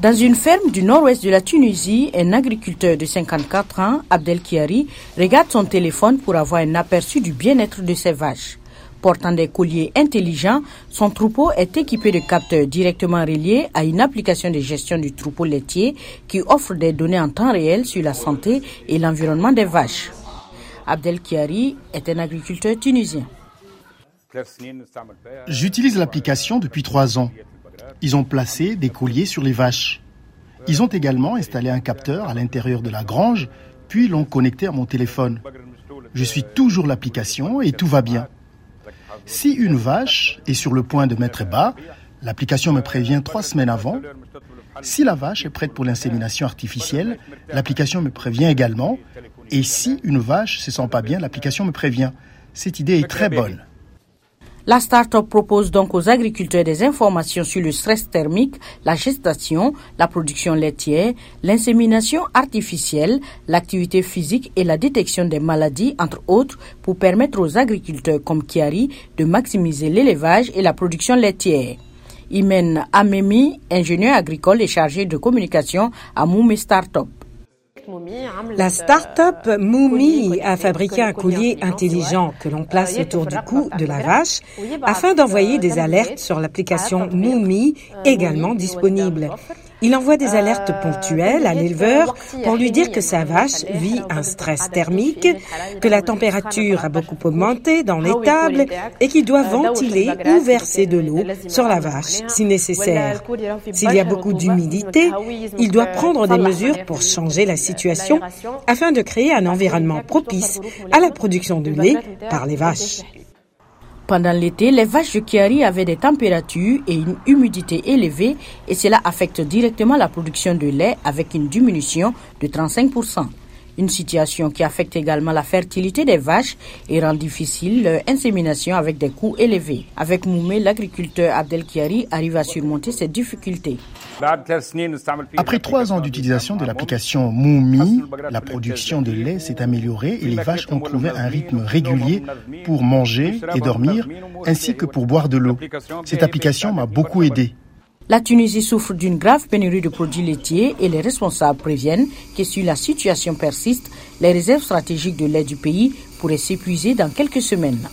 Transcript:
Dans une ferme du nord-ouest de la Tunisie, un agriculteur de 54 ans, Abdel Kiari, regarde son téléphone pour avoir un aperçu du bien-être de ses vaches. Portant des colliers intelligents, son troupeau est équipé de capteurs directement reliés à une application de gestion du troupeau laitier qui offre des données en temps réel sur la santé et l'environnement des vaches. Abdel Kiari est un agriculteur tunisien. J'utilise l'application depuis trois ans. Ils ont placé des colliers sur les vaches. Ils ont également installé un capteur à l'intérieur de la grange, puis l'ont connecté à mon téléphone. Je suis toujours l'application et tout va bien. Si une vache est sur le point de mettre bas, l'application me prévient trois semaines avant. Si la vache est prête pour l'insémination artificielle, l'application me prévient également. Et si une vache se sent pas bien, l'application me prévient. Cette idée est très bonne. La start-up propose donc aux agriculteurs des informations sur le stress thermique, la gestation, la production laitière, l'insémination artificielle, l'activité physique et la détection des maladies, entre autres, pour permettre aux agriculteurs comme Kiari de maximiser l'élevage et la production laitière. Imen Amemi, ingénieur agricole et chargé de communication à Moumi Startup. La start-up Moumi a fabriqué un collier intelligent que l'on place autour du cou de la vache afin d'envoyer des alertes sur l'application Moumi également disponible. Il envoie des alertes ponctuelles à l'éleveur pour lui dire que sa vache vit un stress thermique, que la température a beaucoup augmenté dans l'étable et qu'il doit ventiler ou verser de l'eau sur la vache si nécessaire. S'il y a beaucoup d'humidité, il doit prendre des mesures pour changer la situation afin de créer un environnement propice à la production de lait par les vaches. Pendant l'été, les vaches de Kiari avaient des températures et une humidité élevée et cela affecte directement la production de lait avec une diminution de 35%. Une situation qui affecte également la fertilité des vaches et rend difficile leur insémination avec des coûts élevés. Avec Moumé, l'agriculteur Abdel Kiari arrive à surmonter ces difficultés. Après trois ans d'utilisation de l'application Moumi, la production de lait s'est améliorée et les vaches ont trouvé un rythme régulier pour manger et dormir, ainsi que pour boire de l'eau. Cette application m'a beaucoup aidé. La Tunisie souffre d'une grave pénurie de produits laitiers et les responsables préviennent que si la situation persiste, les réserves stratégiques de lait du pays pourraient s'épuiser dans quelques semaines.